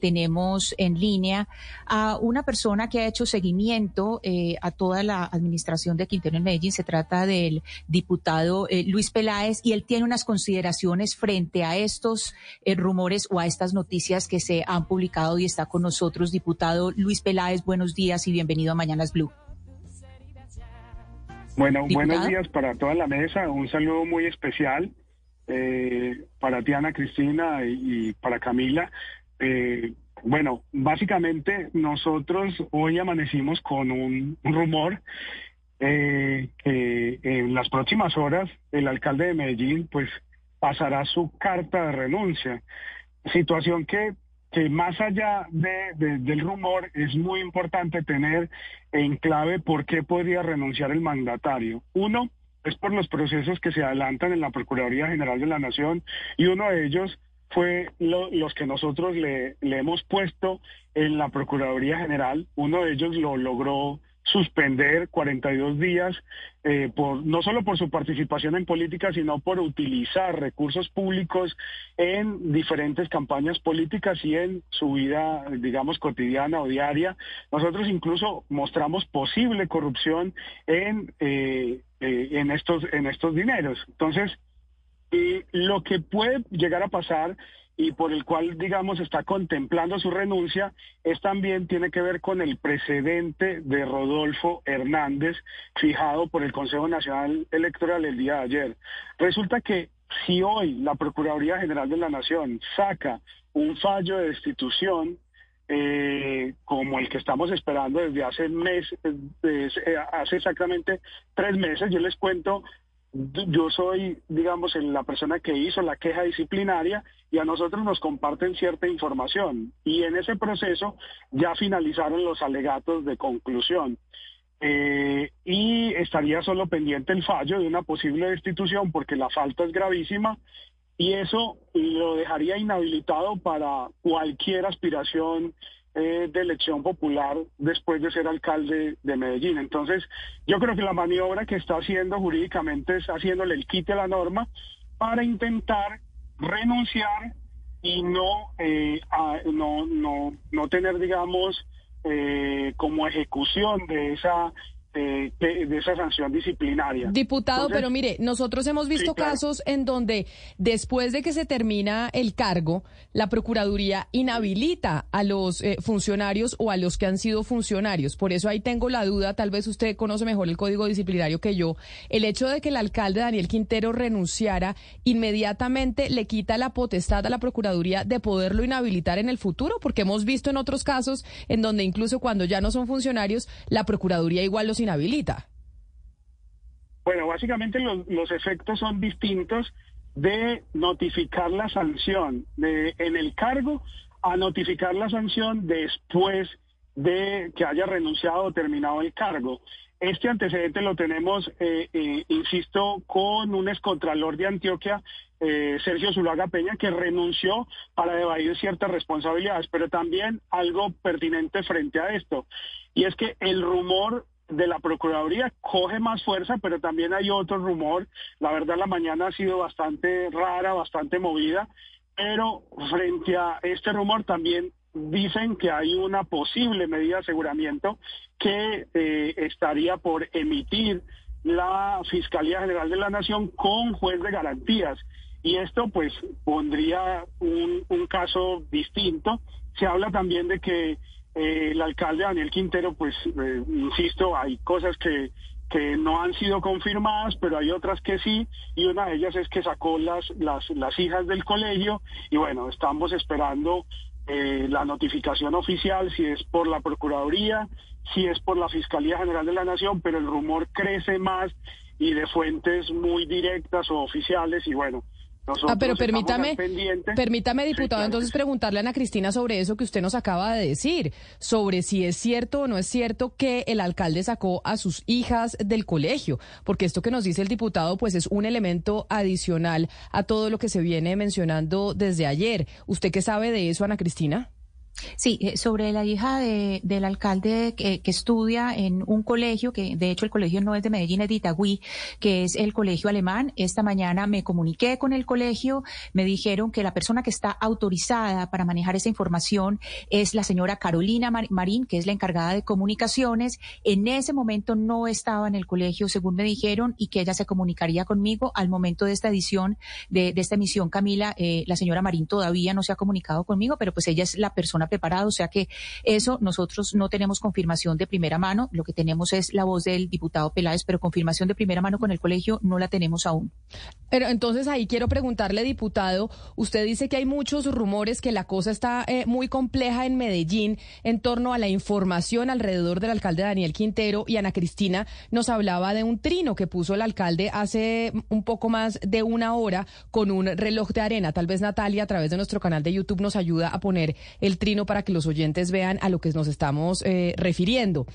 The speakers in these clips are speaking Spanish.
tenemos en línea a una persona que ha hecho seguimiento eh, a toda la administración de Quintero en Medellín. Se trata del diputado eh, Luis Peláez y él tiene unas consideraciones frente a estos eh, rumores o a estas noticias que se han publicado y está con nosotros. Diputado Luis Peláez, buenos días y bienvenido a Mañanas Blue. Bueno, buenos días para toda la mesa. Un saludo muy especial para Tiana Cristina y para Camila. Eh, bueno, básicamente nosotros hoy amanecimos con un, rumor eh, que en las próximas horas el alcalde de Medellín pues pasará su carta de renuncia. Situación que, que más allá de, del rumor es muy importante tener en clave por qué podría renunciar el mandatario. Uno es por los procesos que se adelantan en la Procuraduría General de la Nación y uno de ellos fue los que nosotros le, le hemos puesto en la Procuraduría General. Uno de ellos lo logró suspender 42 días, eh, por, no solo por su participación en política, sino por utilizar recursos públicos en diferentes campañas políticas y en su vida, digamos, cotidiana o diaria. Nosotros incluso mostramos posible corrupción en, eh, eh, en, estos, en estos dineros. Entonces, y lo que puede llegar a pasar y por el cual, digamos, está contemplando su renuncia, es también tiene que ver con el precedente de Rodolfo Hernández fijado por el Consejo Nacional Electoral el día de ayer. Resulta que si hoy la Procuraduría General de la Nación saca un fallo de destitución, eh, como el que estamos esperando desde hace mes, hace exactamente tres meses, yo les cuento yo soy, digamos, la persona que hizo la queja disciplinaria y a nosotros nos comparten cierta información. Y en ese proceso ya finalizaron los alegatos de conclusión. Eh, y estaría solo pendiente el fallo de una posible destitución porque la falta es gravísima y eso lo dejaría inhabilitado para cualquier aspiración eh, de elección popular después de ser alcalde de Medellín. Entonces, yo creo que la maniobra que está haciendo jurídicamente es haciéndole el quite a la norma para intentar renunciar y no, eh, no, no, no tener, digamos, eh, como ejecución de esa de, esa sanción disciplinaria. Diputado, pero mire, nosotros hemos visto casos en donde después de que se termina el cargo, la Procuraduría inhabilita a los eh, funcionarios o a los que han sido funcionarios. Por eso ahí tengo la duda, tal vez usted conoce mejor el código disciplinario que yo, el hecho de que el alcalde Daniel Quintero renunciara inmediatamente le quita la potestad a la Procuraduría de poderlo inhabilitar en el futuro, porque hemos visto en otros casos en donde incluso cuando ya no son funcionarios, la Procuraduría igual los inhabilita? Bueno, básicamente los, efectos son distintos de notificar la sanción en el cargo a notificar la sanción después de que haya renunciado o terminado el cargo. Este antecedente lo tenemos, eh, eh, insisto, con un excontralor de Antioquia, eh, Sergio Zulaga Peña, que renunció para evadir ciertas responsabilidades, pero también algo pertinente frente a esto, y es que el rumor de la Procuraduría coge más fuerza, pero también hay otro rumor. La verdad, la mañana ha sido bastante rara, bastante movida, pero frente a este rumor también dicen que hay una posible medida de aseguramiento que eh, estaría por emitir la Fiscalía General de la Nación con juez de garantías. Y esto pues pondría un, un caso distinto. Se habla también de que eh, el alcalde Daniel Quintero, pues, eh, insisto, hay cosas que, que no han sido confirmadas, pero hay otras que sí, y una de ellas es que sacó las, las, las hijas del colegio, y bueno, estamos esperando eh, la notificación oficial, si es por la Procuraduría, si es por la Fiscalía General de la Nación, pero el rumor crece más y de fuentes muy directas o oficiales, y bueno, ah, pero permítame, permítame, diputado, entonces preguntarle a Ana Cristina sobre eso que usted nos acaba de decir, sobre si es cierto o no es cierto que el alcalde sacó a sus hijas del colegio, porque esto que nos dice el diputado, pues es un elemento adicional a todo lo que se viene mencionando desde ayer. ¿Usted qué sabe de eso, Ana Cristina? Sí, eh, sobre la hija de, del alcalde que, estudia en un colegio, que de hecho el colegio no es de Medellín, es de Itagüí, que es el colegio alemán. Esta mañana me comuniqué con el colegio, me dijeron que la persona que está autorizada para manejar esa información es la señora Carolina Marín, que es la encargada de comunicaciones. En ese momento no estaba en el colegio, según me dijeron, y que ella se comunicaría conmigo al momento de esta edición, de, esta emisión, Camila. Eh, la señora Marín todavía no se ha comunicado conmigo, pero pues ella es la persona preparado, o sea que eso nosotros no tenemos confirmación de primera mano, lo que tenemos es la voz del diputado Peláez, pero confirmación de primera mano con el colegio no la tenemos aún. Pero entonces ahí quiero preguntarle, diputado, usted dice que hay muchos rumores que la cosa está eh, muy compleja en Medellín en torno a la información alrededor del alcalde Daniel Quintero y Ana Cristina nos hablaba de un trino que puso el alcalde hace un poco más de una hora con un reloj de arena. Tal vez Natalia a través de nuestro canal de YouTube nos ayuda a poner el trino para que los oyentes vean a lo que nos estamos eh, refiriendo.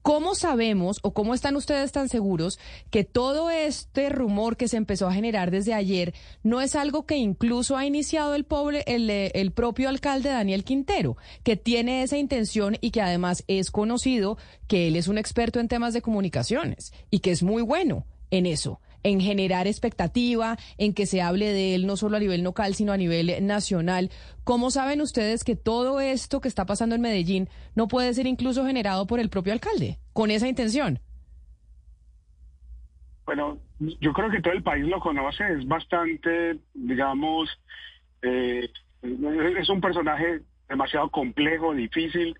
¿Cómo sabemos o cómo están ustedes tan seguros que todo este rumor que se empezó a generar desde ayer no es algo que incluso ha iniciado el, pobre, el, eh, el, propio alcalde Daniel Quintero, que tiene esa intención y que además es conocido que él es un experto en temas de comunicaciones y que es muy bueno en eso? En generar expectativa, en que se hable de él no solo a nivel local, sino a nivel nacional. ¿Cómo saben ustedes que todo esto que está pasando en Medellín no puede ser incluso generado por el propio alcalde, con esa intención? Bueno, yo creo que todo el país lo conoce, es bastante, digamos, eh, es un personaje demasiado complejo, difícil,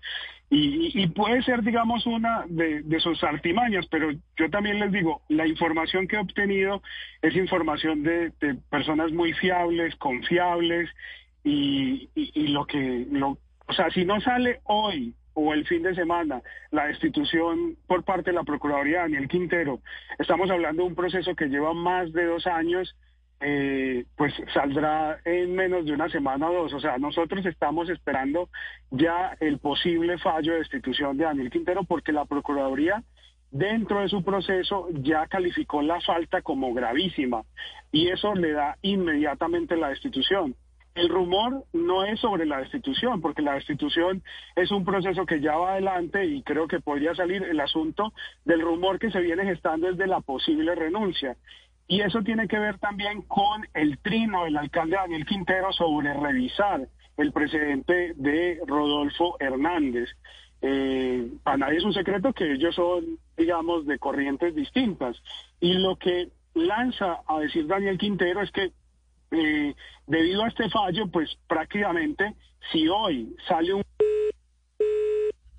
y, puede ser, digamos, una de, sus artimañas, pero yo también les digo, la información que he obtenido es información de, personas muy fiables, confiables, y, lo que, lo, o sea, si no sale hoy o el fin de semana la destitución por parte de la Procuraduría Daniel Quintero, estamos hablando de un proceso que lleva más de dos años eh, pues saldrá en menos de una semana o dos. O sea, nosotros estamos esperando ya el posible fallo de destitución de Daniel Quintero porque la Procuraduría dentro de su proceso ya calificó la falta como gravísima y eso le da inmediatamente la destitución. El rumor no es sobre la destitución, porque la destitución es un proceso que ya va adelante y creo que podría salir el asunto del rumor que se viene gestando desde la posible renuncia. Y eso tiene que ver también con el trino del alcalde Daniel Quintero sobre revisar el precedente de Rodolfo Hernández. Eh, para nadie es un secreto que ellos son, digamos, de corrientes distintas. Y lo que lanza a decir Daniel Quintero es que eh, debido a este fallo, pues prácticamente si hoy sale un...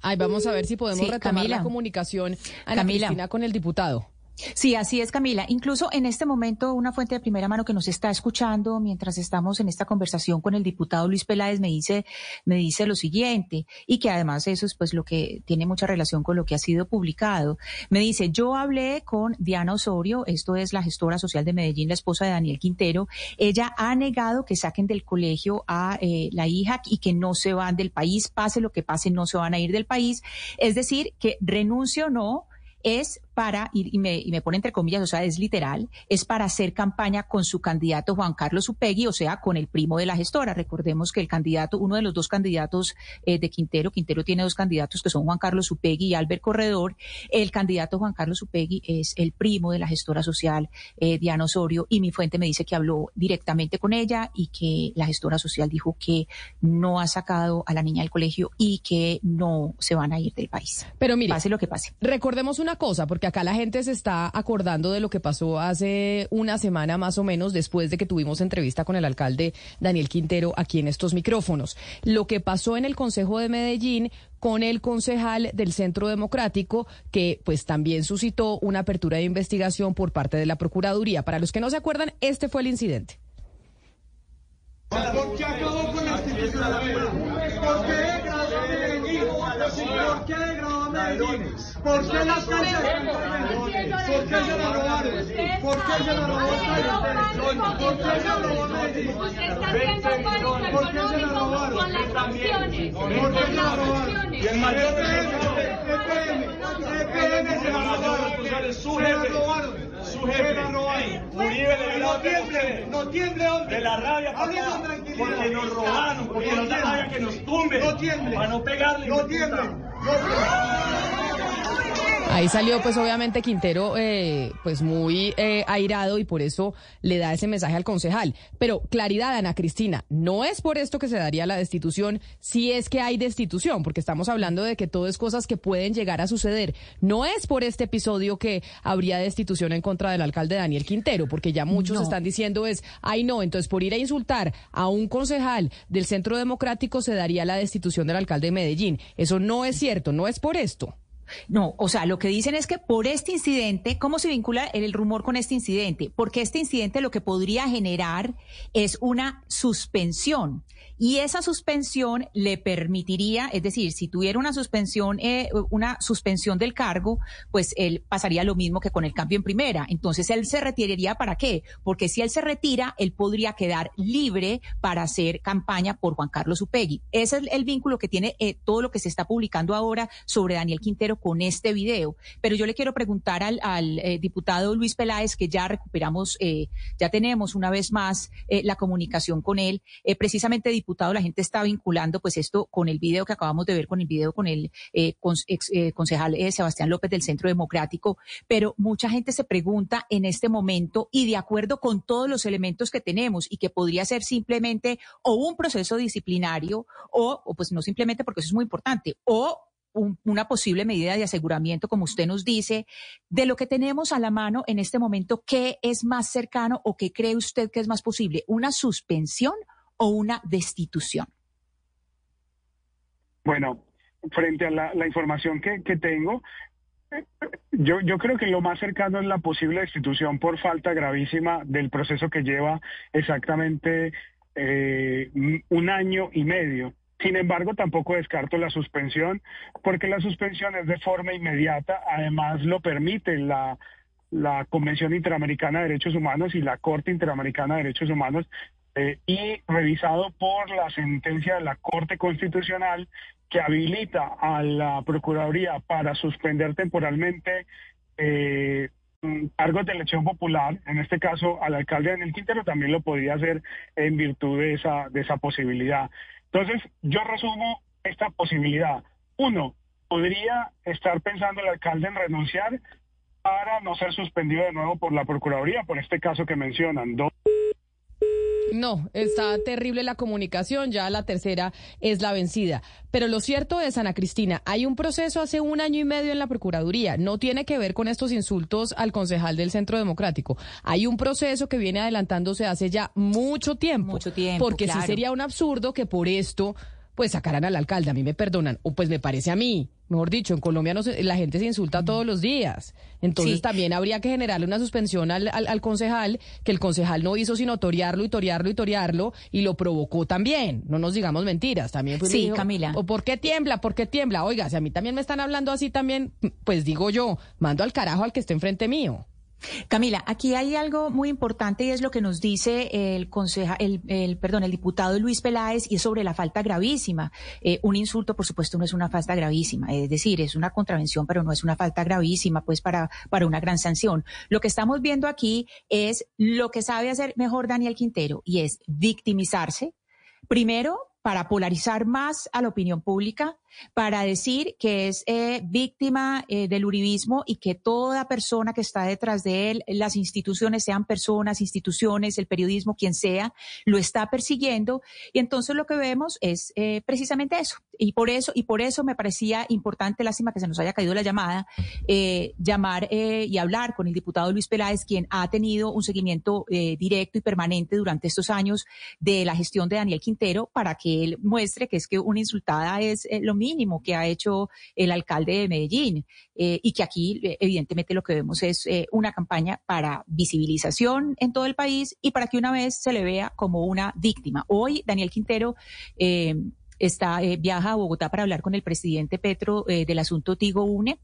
Ay, vamos a ver si podemos retomar la comunicación, Ana Cristina, con el diputado. Sí, así es, Camila. Incluso en este momento, una fuente de primera mano que nos está escuchando mientras estamos en esta conversación con el diputado Luis Peláez me dice, me dice lo siguiente, y que además eso es pues lo que tiene mucha relación con lo que ha sido publicado. Me dice, yo hablé con Diana Osorio, esto es la gestora social de Medellín, la esposa de Daniel Quintero. Ella ha negado que saquen del colegio a eh, la hija y que no se van del país, pase lo que pase, no se van a ir del país. Es decir, que renuncie o no, es para, y, me, y me pone entre comillas, o sea, es literal, es para hacer campaña con su candidato Juan Carlos Upegui, o sea, con el primo de la gestora. Recordemos que el candidato, uno de los dos candidatos eh, de Quintero, Quintero tiene dos candidatos que son Juan Carlos Upegui y Albert Corredor. El candidato Juan Carlos Upegui es el primo de la gestora social eh, Diana Osorio y mi fuente me dice que habló directamente con ella y que la gestora social dijo que no ha sacado a la niña del colegio y que no se van a ir del país. Pero mire, pase lo que pase. Recordemos una cosa, porque acá la gente se está acordando de lo que pasó hace una semana más o menos después de que tuvimos entrevista con el alcalde Daniel Quintero aquí en estos micrófonos. Lo que pasó en el Consejo de Medellín con el concejal del Centro Democrático, que pues también suscitó una apertura de investigación por parte de la Procuraduría. Para los que no se acuerdan, este fue el incidente. ¿Por qué acabó con la? ¿Por qué ¿Por qué Medellín? ¿Por qué las calles? ¿Por qué se la robaron? ¿Por qué se la robó ¿Por qué se la robó Medellín? ¿Por qué se la robaron? ¿Por qué se la robaron? Y el mayor EPM, EPM se la robaron. social es su jefe. Su jefe. Uribe de no tiemble, no tiemble, hombre. De la rabia, papá, porque nos robaron, porque nos da rabia que nos tumbe. No tiemble. Para no pegarle. No tiemble. No tiemble. Ahí salió pues obviamente Quintero eh, pues muy eh, airado y por eso le da ese mensaje al concejal. Pero claridad, Ana Cristina, no es por esto que se daría la destitución si es que hay destitución, porque estamos hablando de que todo es cosas que pueden llegar a suceder. No es por este episodio que habría destitución en contra del alcalde Daniel Quintero, porque ya muchos están diciendo es, ay no, entonces por ir a insultar a un concejal del Centro Democrático se daría la destitución del alcalde de Medellín. Eso no es cierto, no es por esto. No, o sea, lo que dicen es que por este incidente, ¿cómo se vincula el rumor con este incidente? Porque este incidente lo que podría generar es una suspensión y esa suspensión le permitiría, es decir, si tuviera una suspensión, eh, una suspensión del cargo, pues él pasaría lo mismo que con el cambio en primera. Entonces él se retiraría para qué? Porque si él se retira, él podría quedar libre para hacer campaña por Juan Carlos Upegui. Ese es el vínculo que tiene eh, todo lo que se está publicando ahora sobre Daniel Quintero con este video. Pero yo le quiero preguntar al, eh, diputado Luis Peláez, que ya recuperamos, ya tenemos una vez más la comunicación con él, precisamente diputado, la gente está vinculando pues esto con el video que acabamos de ver, con el video con el eh, eh, concejal eh, Sebastián López del Centro Democrático, pero mucha gente se pregunta en este momento y de acuerdo con todos los elementos que tenemos y que podría ser simplemente o un proceso disciplinario o, o pues no simplemente porque eso es muy importante, o una posible medida de aseguramiento, como usted nos dice, de lo que tenemos a la mano en este momento, ¿qué es más cercano o qué cree usted que es más posible? ¿Una suspensión o una destitución? Bueno, frente a la, información que, tengo, yo, yo creo que lo más cercano es la posible destitución por falta gravísima del proceso que lleva exactamente eh, un año y medio. Sin embargo, tampoco descarto la suspensión, porque la suspensión es de forma inmediata, además lo permite la, Convención Interamericana de Derechos Humanos y la Corte Interamericana de Derechos Humanos eh, y revisado por la sentencia de la Corte Constitucional que habilita a la Procuraduría para suspender temporalmente eh, cargos de elección popular, en este caso al alcalde Daniel Quintero, también lo podría hacer en virtud de esa posibilidad. Entonces, yo resumo esta posibilidad. Uno, podría estar pensando el alcalde en renunciar para no ser suspendido de nuevo por la Procuraduría, por este caso que mencionan. Dos, no, está terrible la comunicación, ya la tercera es la vencida. Pero lo cierto es, Ana Cristina, hay un proceso hace un año y medio en la Procuraduría. No tiene que ver con estos insultos al concejal del Centro Democrático. Hay un proceso que viene adelantándose hace ya mucho tiempo. Mucho tiempo. Porque sí sería un absurdo que por esto pues sacarán al alcalde. A mí me perdonan, o pues me parece a mí. Mejor dicho, en Colombia no la gente se insulta todos los días. Entonces también habría que generarle una suspensión al, al, concejal, que el concejal no hizo sino torearlo y torearlo y torearlo y lo provocó también. No nos digamos mentiras. También fue Sí, Camila. ¿O por qué tiembla? ¿Por qué tiembla? Oiga, si a mí también me están hablando así también, pues digo yo, mando al carajo al que esté enfrente mío. Camila, aquí hay algo muy importante y es lo que nos dice el conseja, el, perdón, el diputado Luis Peláez y es sobre la falta gravísima. Eh, un insulto, por supuesto, no es una falta gravísima, es decir, es una contravención, pero no es una falta gravísima, pues para, para una gran sanción. Lo que estamos viendo aquí es lo que sabe hacer mejor Daniel Quintero y es victimizarse. Primero, para polarizar más a la opinión pública, para decir que es eh, víctima eh, del uribismo y que toda persona que está detrás de él, las instituciones, sean personas, instituciones, el periodismo, quien sea, lo está persiguiendo. Y entonces lo que vemos es eh, precisamente eso. Y por eso, y por eso me parecía importante, lástima que se nos haya caído la llamada, llamar y hablar con el diputado Luis Peláez, quien ha tenido un seguimiento directo y permanente durante estos años de la gestión de Daniel Quintero para que él muestre que es que una insultada es lo mismo mínimo que ha hecho el alcalde de Medellín eh, y que aquí eh, evidentemente lo que vemos es eh, una campaña para visibilización en todo el país y para que una vez se le vea como una víctima. Hoy Daniel Quintero está viaja a Bogotá para hablar con el presidente Petro del asunto Tigo UNE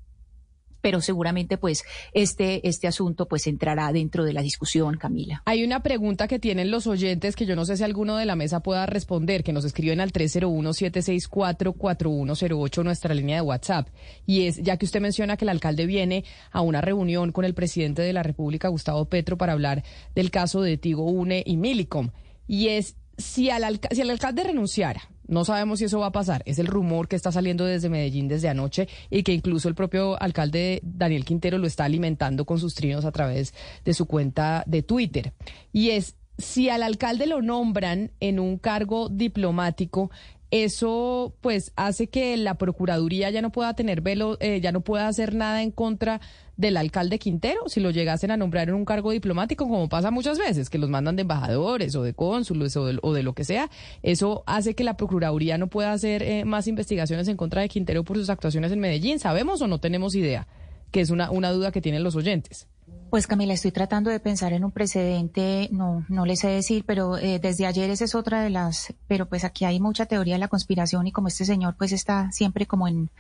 pero seguramente pues este, este asunto pues entrará dentro de la discusión, Camila. Hay una pregunta que tienen los oyentes que yo no sé si alguno de la mesa pueda responder, que nos escriben al 301-764-4108, nuestra línea de WhatsApp. Y es, ya que usted menciona que el alcalde viene a una reunión con el presidente de la República, Gustavo Petro, para hablar del caso de Tigo Une y Milicom. Y es, si, al si el alcalde renunciara, no sabemos si eso va a pasar. Es el rumor que está saliendo desde Medellín desde anoche y que incluso el propio alcalde Daniel Quintero lo está alimentando con sus trinos a través de su cuenta de Twitter. Y es, si al alcalde lo nombran en un cargo diplomático, eso pues hace que la Procuraduría ya no pueda tener velo, eh, ya no pueda hacer nada en contra del alcalde Quintero si lo llegasen a nombrar en un cargo diplomático, como pasa muchas veces, que los mandan de embajadores o de cónsules o de, lo que sea. Eso hace que la Procuraduría no pueda hacer eh, más investigaciones en contra de Quintero por sus actuaciones en Medellín. ¿Sabemos o no tenemos idea? Que es una, una duda que tienen los oyentes. Pues Camila, estoy tratando de pensar en un precedente, no, no les sé decir, pero eh, desde ayer esa es otra de las, pero pues aquí hay mucha teoría de la conspiración y como este señor pues está siempre como en,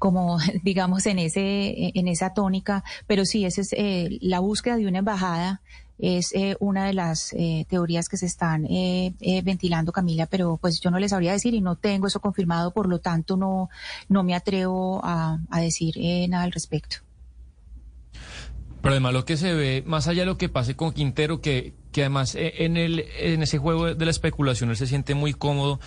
como digamos en ese, en esa tónica, pero sí, esa es eh, la búsqueda de una embajada es eh, una de las teorías que se están ventilando, Camila, pero pues yo no les sabría decir y no tengo eso confirmado, por lo tanto no, no me atrevo a, a decir nada al respecto. Pero además lo que se ve, más allá de lo que pase con Quintero, que, que además eh, en, el, en ese juego de la especulación él se siente muy cómodo,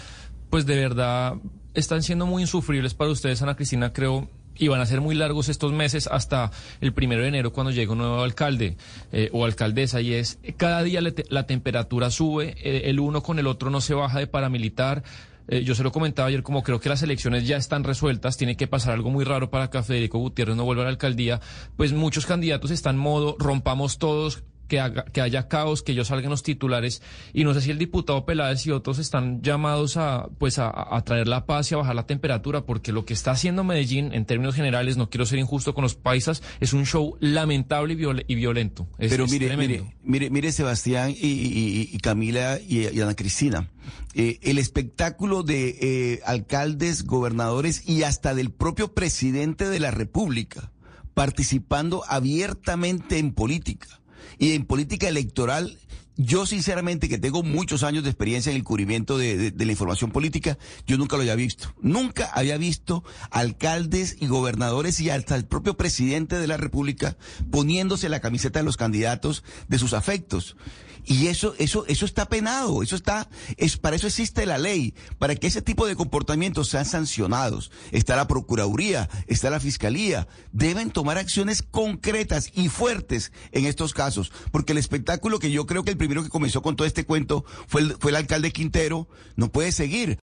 pues de verdad están siendo muy insufribles para ustedes, Ana Cristina, creo, y van a ser muy largos estos meses hasta el primero de enero cuando llegue un nuevo alcalde eh, o alcaldesa y es cada día la temperatura sube, eh, el uno con el otro no se baja de paramilitar, eh, yo se lo comentaba ayer, como creo que las elecciones ya están resueltas, tiene que pasar algo muy raro para que Federico Gutiérrez no vuelva a la alcaldía, pues muchos candidatos están modo rompamos todos, que, que haya caos, que ellos salgan los titulares. Y no sé si el diputado Peláez y otros están llamados a, pues a, traer la paz y a bajar la temperatura, porque lo que está haciendo Medellín, en términos generales, no quiero ser injusto con los paisas, es un show lamentable y, violento. Pero mire, mire, mire, mire, Sebastián y, Camila y, Ana Cristina. Eh, el espectáculo de eh, alcaldes, gobernadores y hasta del propio presidente de la República participando abiertamente en política y en política electoral, yo sinceramente que tengo muchos años de experiencia en el cubrimiento de, la información política, yo nunca lo había visto. Nunca había visto alcaldes y gobernadores y hasta el propio presidente de la República poniéndose la camiseta de los candidatos de sus afectos. Y eso, eso, eso está penado, eso está, es, para eso existe la ley, para que ese tipo de comportamientos sean sancionados. Está la Procuraduría, está la Fiscalía, deben tomar acciones concretas y fuertes en estos casos, porque el espectáculo que yo creo que el primero que comenzó con todo este cuento fue el, fue el alcalde Quintero, no puede seguir.